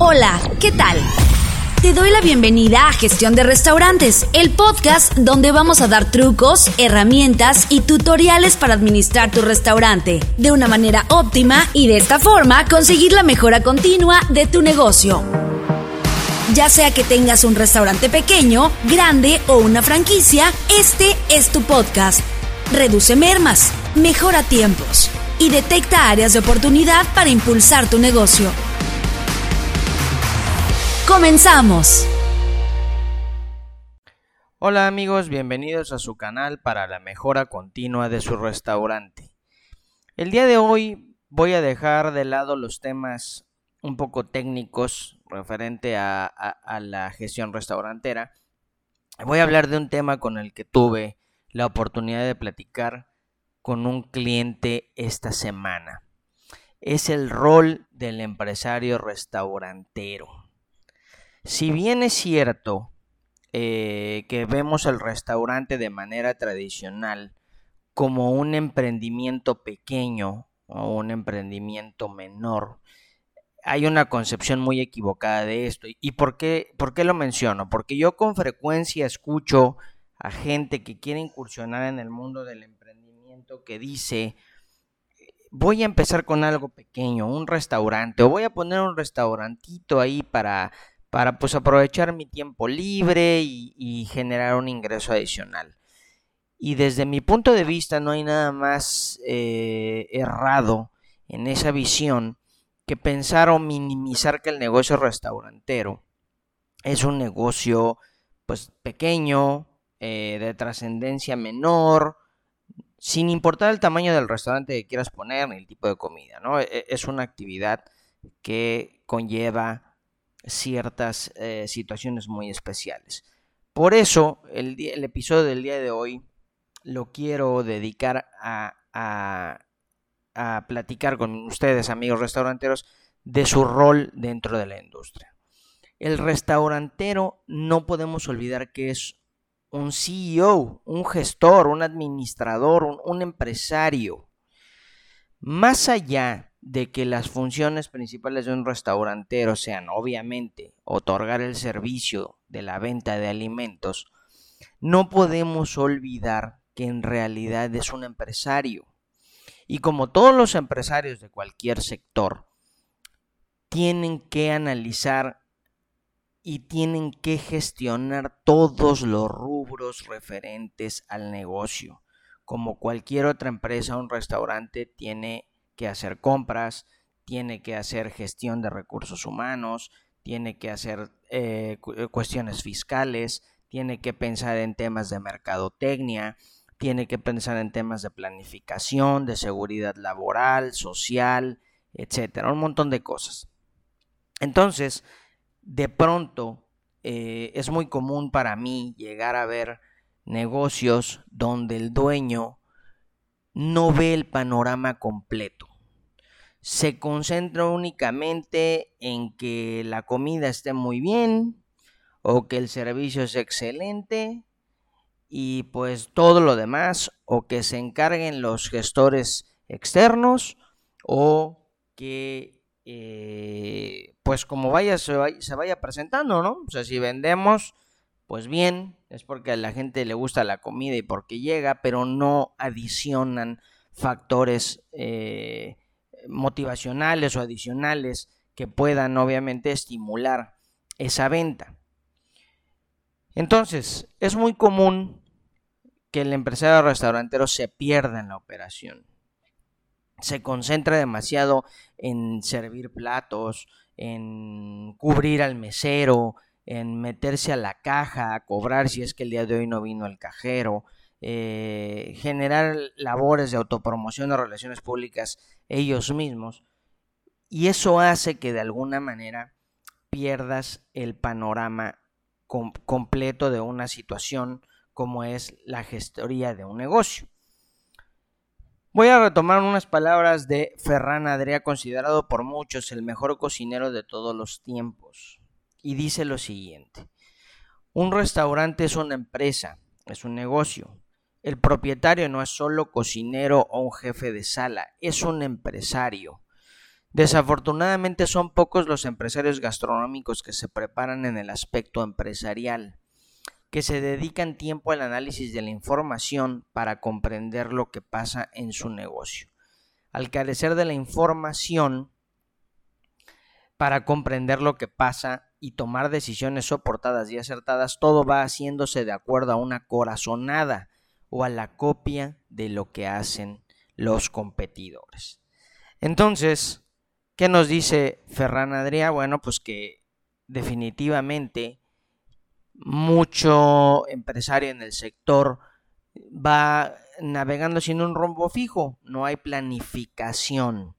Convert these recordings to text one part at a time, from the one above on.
Hola, ¿qué tal? Te doy la bienvenida a Gestión de Restaurantes, el podcast donde vamos a dar trucos, herramientas y tutoriales para administrar tu restaurante de una manera óptima y de esta forma conseguir la mejora continua de tu negocio. Ya sea que tengas un restaurante pequeño, grande o una franquicia, este es tu podcast. Reduce mermas, mejora tiempos y detecta áreas de oportunidad para impulsar tu negocio. Comenzamos. Hola amigos, bienvenidos a su canal para la mejora continua de su restaurante. El día de hoy voy a dejar de lado los temas un poco técnicos referente a, a, la gestión restaurantera. Voy a hablar de un tema con el que tuve la oportunidad de platicar con un cliente esta semana. Es el rol del empresario restaurantero. Si bien es cierto eh, que vemos el restaurante de manera tradicional como un emprendimiento pequeño o un emprendimiento menor, hay una concepción muy equivocada de esto. ¿Y por qué, por qué lo menciono? Porque yo con frecuencia escucho a gente que quiere incursionar en el mundo del emprendimiento que dice, voy a empezar con algo pequeño, un restaurante, o voy a poner un restaurantito ahí para, para pues aprovechar mi tiempo libre y, generar un ingreso adicional. Y desde mi punto de vista no hay nada más eh, errado en esa visión que pensar o minimizar que el negocio restaurantero es un negocio pues pequeño, eh, de trascendencia menor, sin importar el tamaño del restaurante que quieras poner ni el tipo de comida, ¿no? E, e, es una actividad que conlleva ciertas eh, situaciones muy especiales. Por eso, el, episodio del día de hoy lo quiero dedicar a, platicar con ustedes, amigos restauranteros, de su rol dentro de la industria. El restaurantero no podemos olvidar que es un CEO, un gestor, un administrador, un, empresario. Más allá de que las funciones principales de un restaurantero sean, obviamente, otorgar el servicio de la venta de alimentos, no podemos olvidar que en realidad es un empresario. Y como todos los empresarios de cualquier sector, tienen que analizar y tienen que gestionar todos los rubros referentes al negocio. Como cualquier otra empresa, un restaurante tiene que hacer compras, tiene que hacer gestión de recursos humanos, tiene que hacer eh, eh, cuestiones fiscales, tiene que pensar en temas de mercadotecnia, tiene que pensar en temas de planificación, de seguridad laboral, social, etcétera, un montón de cosas. Entonces, de pronto eh, es muy común para mí llegar a ver negocios donde el dueño no ve el panorama completo. Se concentra únicamente en que la comida esté muy bien o que el servicio es excelente y pues todo lo demás o que se encarguen los gestores externos o que eh, pues como vaya se, vaya presentando, ¿no? O sea, si vendemos, pues bien, es porque a la gente le gusta la comida y porque llega, pero no adicionan factores eh, motivacionales o adicionales que puedan obviamente estimular esa venta. Entonces, es muy común que el empresario restaurantero se pierda en la operación. Se concentra demasiado en servir platos, en cubrir al mesero, en meterse a la caja, a cobrar si es que el día de hoy no vino el cajero, eh, generar labores de autopromoción o relaciones públicas ellos mismos. Y eso hace que de alguna manera pierdas el panorama completo de una situación como es la gestoría de un negocio. Voy a retomar unas palabras de Ferran Adrià, considerado por muchos el mejor cocinero de todos los tiempos. Y dice lo siguiente. Un restaurante es una empresa, es un negocio. El propietario no es solo cocinero o un jefe de sala, es un empresario. Desafortunadamente son pocos los empresarios gastronómicos que se preparan en el aspecto empresarial, que se dedican tiempo al análisis de la información para comprender lo que pasa en su negocio. Al carecer de la información para comprender lo que pasa y tomar decisiones soportadas y acertadas, todo va haciéndose de acuerdo a una corazonada o a la copia de lo que hacen los competidores. Entonces, ¿Qué nos dice Ferran Adrià? Bueno, pues que definitivamente mucho empresario en el sector va navegando sin un rumbo fijo, no hay planificación.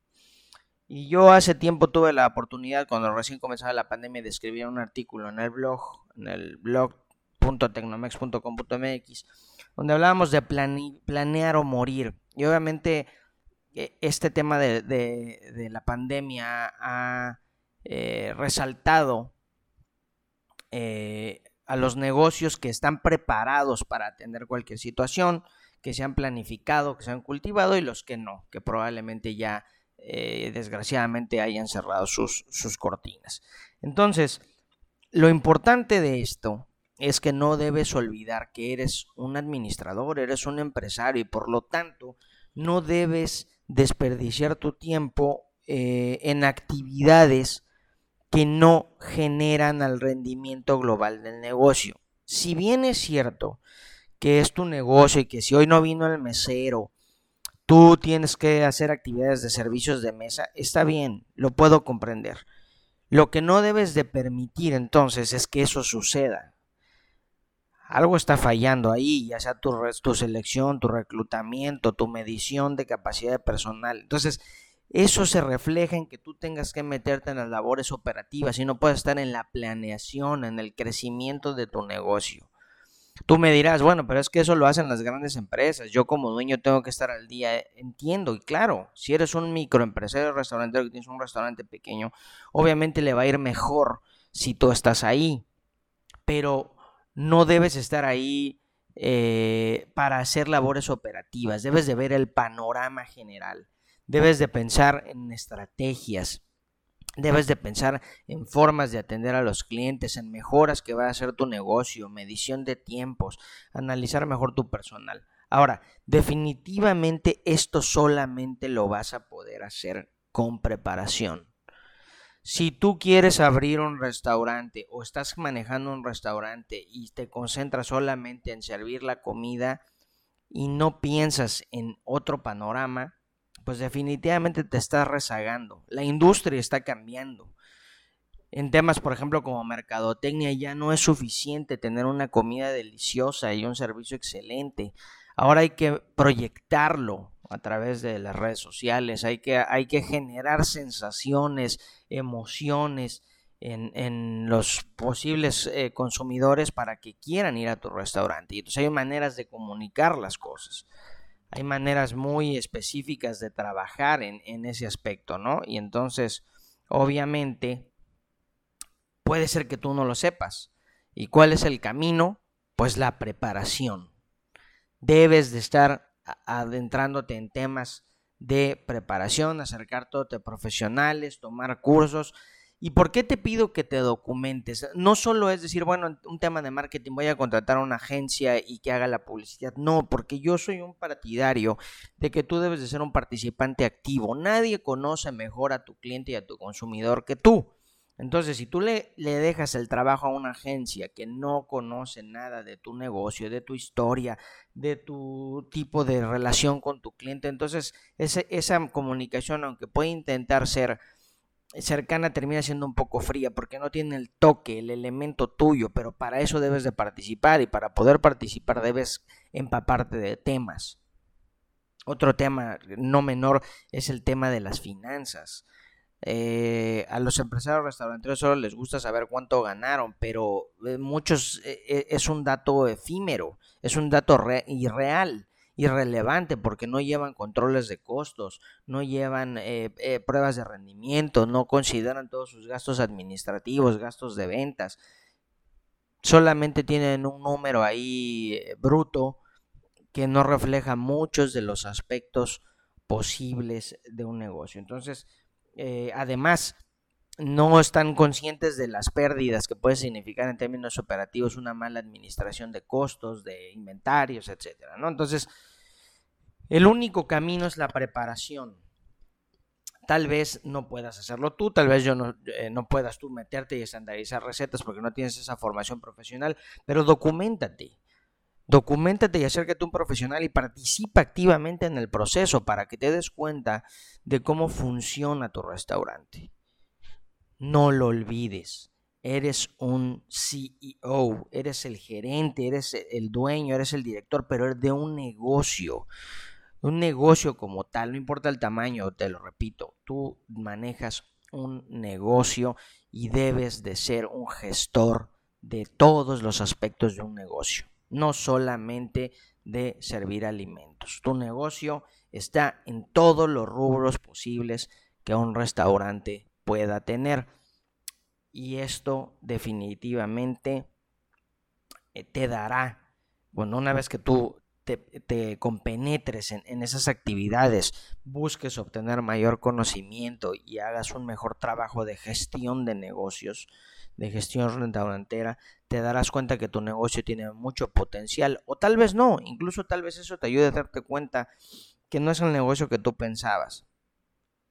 Y yo hace tiempo tuve la oportunidad, cuando recién comenzaba la pandemia, de escribir un artículo en el blog, en el blog.tecnomex.com.mx, donde hablábamos de planear o morir. Y obviamente e, este tema de, la pandemia ha eh, resaltado eh, a los negocios que están preparados para atender cualquier situación, que se han planificado, que se han cultivado y los que no, que probablemente ya eh, desgraciadamente hayan cerrado sus, sus cortinas. Entonces, lo importante de esto es que no debes olvidar que eres un administrador, eres un empresario y por lo tanto no debes desperdiciar tu tiempo eh, en actividades que no generan al rendimiento global del negocio. Si bien es cierto que es tu negocio y que si hoy no vino el mesero, tú tienes que hacer actividades de servicios de mesa, está bien, lo puedo comprender. Lo que no debes de permitir entonces es que eso suceda algo está fallando ahí, ya sea tu, tu selección, tu reclutamiento, tu medición de capacidad de personal. Entonces, eso se refleja en que tú tengas que meterte en las labores operativas y no puedes estar en la planeación, en el crecimiento de tu negocio. Tú me dirás, bueno, pero es que eso lo hacen las grandes empresas. Yo como dueño tengo que estar al día. Entiendo, y claro, si eres un microempresario restaurantero que tienes un restaurante pequeño, obviamente le va a ir mejor si tú estás ahí. Pero no debes estar ahí eh, para hacer labores operativas, debes de ver el panorama general, debes de pensar en estrategias, debes de pensar en formas de atender a los clientes, en mejoras que va a hacer tu negocio, medición de tiempos, analizar mejor tu personal. Ahora, definitivamente esto solamente lo vas a poder hacer con preparación. Si tú quieres abrir un restaurante o estás manejando un restaurante y te concentras solamente en servir la comida y no piensas en otro panorama, pues definitivamente te estás rezagando. La industria está cambiando. En temas, por ejemplo, como mercadotecnia, ya no es suficiente tener una comida deliciosa y un servicio excelente. Ahora hay que proyectarlo, a través de las redes sociales, hay que, hay que generar sensaciones, emociones en, los posibles eh, consumidores para que quieran ir a tu restaurante. Y entonces hay maneras de comunicar las cosas. Hay maneras muy específicas de trabajar en, en ese aspecto, ¿no? Y entonces, obviamente, puede ser que tú no lo sepas. ¿Y cuál es el camino? Pues la preparación. Debes de estar adentrándote en temas de preparación, acercarte a profesionales, tomar cursos. ¿Y por qué te pido que te documentes? No solo es decir, bueno, un tema de marketing, voy a contratar a una agencia y que haga la publicidad. No, porque yo soy un partidario de que tú debes de ser un participante activo. Nadie conoce mejor a tu cliente y a tu consumidor que tú. Entonces, si tú le, dejas el trabajo a una agencia que no conoce nada de tu negocio, de tu historia, de tu tipo de relación con tu cliente, entonces esa comunicación, aunque puede intentar ser cercana, termina siendo un poco fría porque no tiene el toque, el elemento tuyo, pero para eso debes de participar y para poder participar debes empaparte de temas. Otro tema no menor es el tema de las finanzas. Eh, a los empresarios restauranteros solo les gusta saber cuánto ganaron, pero eh, muchos eh, es un dato efímero, es un dato irreal, irrelevante, porque no llevan controles de costos, no llevan pruebas de rendimiento, no consideran todos sus gastos administrativos, gastos de ventas, solamente tienen un número ahí bruto que no refleja muchos de los aspectos posibles de un negocio. Entonces, eh, además no están conscientes de las pérdidas que puede significar en términos operativos una mala administración de costos, de inventarios, etcétera, ¿no? Entonces, el único camino es la preparación. Tal vez no puedas hacerlo tú, tal vez yo no, eh, no puedas tú meterte y estandarizar recetas porque no tienes esa formación profesional, pero documentate. Documentate y acércate a un profesional y participa activamente en el proceso para que te des cuenta de cómo funciona tu restaurante. No lo olvides. Eres un CEO, eres el gerente, eres el dueño, eres el director, pero eres de un negocio. Un negocio como tal, no importa el tamaño, te lo repito, tú manejas un negocio y debes de ser un gestor de todos los aspectos de un negocio, no solamente de servir alimentos. Tu negocio está en todos los rubros posibles que un restaurante pueda tener. Y esto definitivamente eh, te dará, bueno, una vez que tú te, compenetres en, esas actividades, busques obtener mayor conocimiento y hagas un mejor trabajo de gestión de negocios, de gestión restaurantera, te darás cuenta que tu negocio tiene mucho potencial o tal vez no, incluso tal vez eso te ayude a darte cuenta que no es el negocio que tú pensabas.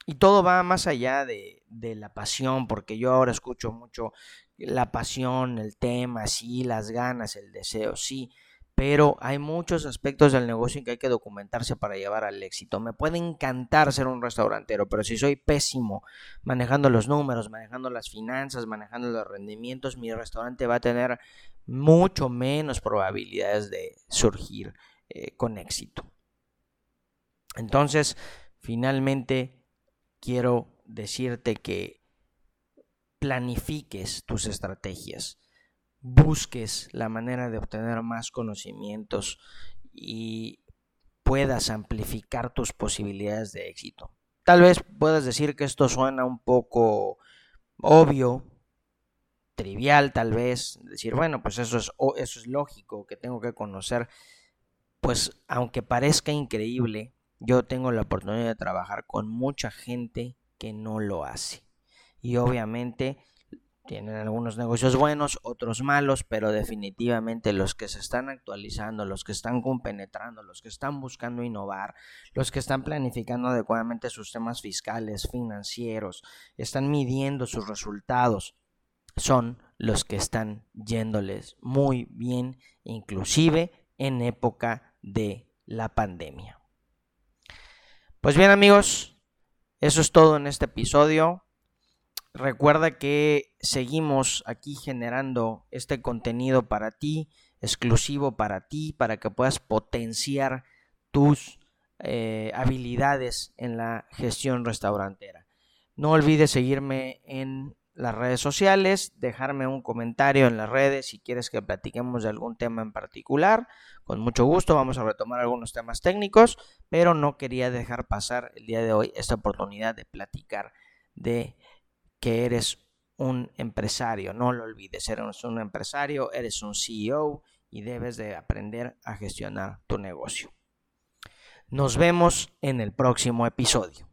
Y todo va más allá de, de, la pasión, porque yo ahora escucho mucho la pasión, el tema, sí, las ganas, el deseo, sí, pero hay muchos aspectos del negocio en que hay que documentarse para llevar al éxito. Me puede encantar ser un restaurantero, pero si soy pésimo manejando los números, manejando las finanzas, manejando los rendimientos, mi restaurante va a tener mucho menos probabilidades de surgir eh, con éxito. Entonces, finalmente, quiero decirte que planifiques tus estrategias, busques la manera de obtener más conocimientos y puedas amplificar tus posibilidades de éxito. Tal vez puedas decir que esto suena un poco obvio, trivial tal vez, decir, bueno, pues eso es, eso es lógico, que tengo que conocer, pues aunque parezca increíble, yo tengo la oportunidad de trabajar con mucha gente que no lo hace. Y obviamente tienen algunos negocios buenos, otros malos, pero definitivamente los que se están actualizando, los que están compenetrando, los que están buscando innovar, los que están planificando adecuadamente sus temas fiscales, financieros, están midiendo sus resultados, son los que están yéndoles muy bien, inclusive en época de la pandemia. Pues bien amigos, eso es todo en este episodio. Recuerda que seguimos aquí generando este contenido para ti, exclusivo para ti, para que puedas potenciar tus eh, habilidades en la gestión restaurantera. No olvides seguirme en las redes sociales, dejarme un comentario en las redes si quieres que platiquemos de algún tema en particular. Con mucho gusto vamos a retomar algunos temas técnicos, pero no quería dejar pasar el día de hoy esta oportunidad de platicar de que eres un empresario. No lo olvides, eres un empresario, eres un CEO y debes de aprender a gestionar tu negocio. Nos vemos en el próximo episodio.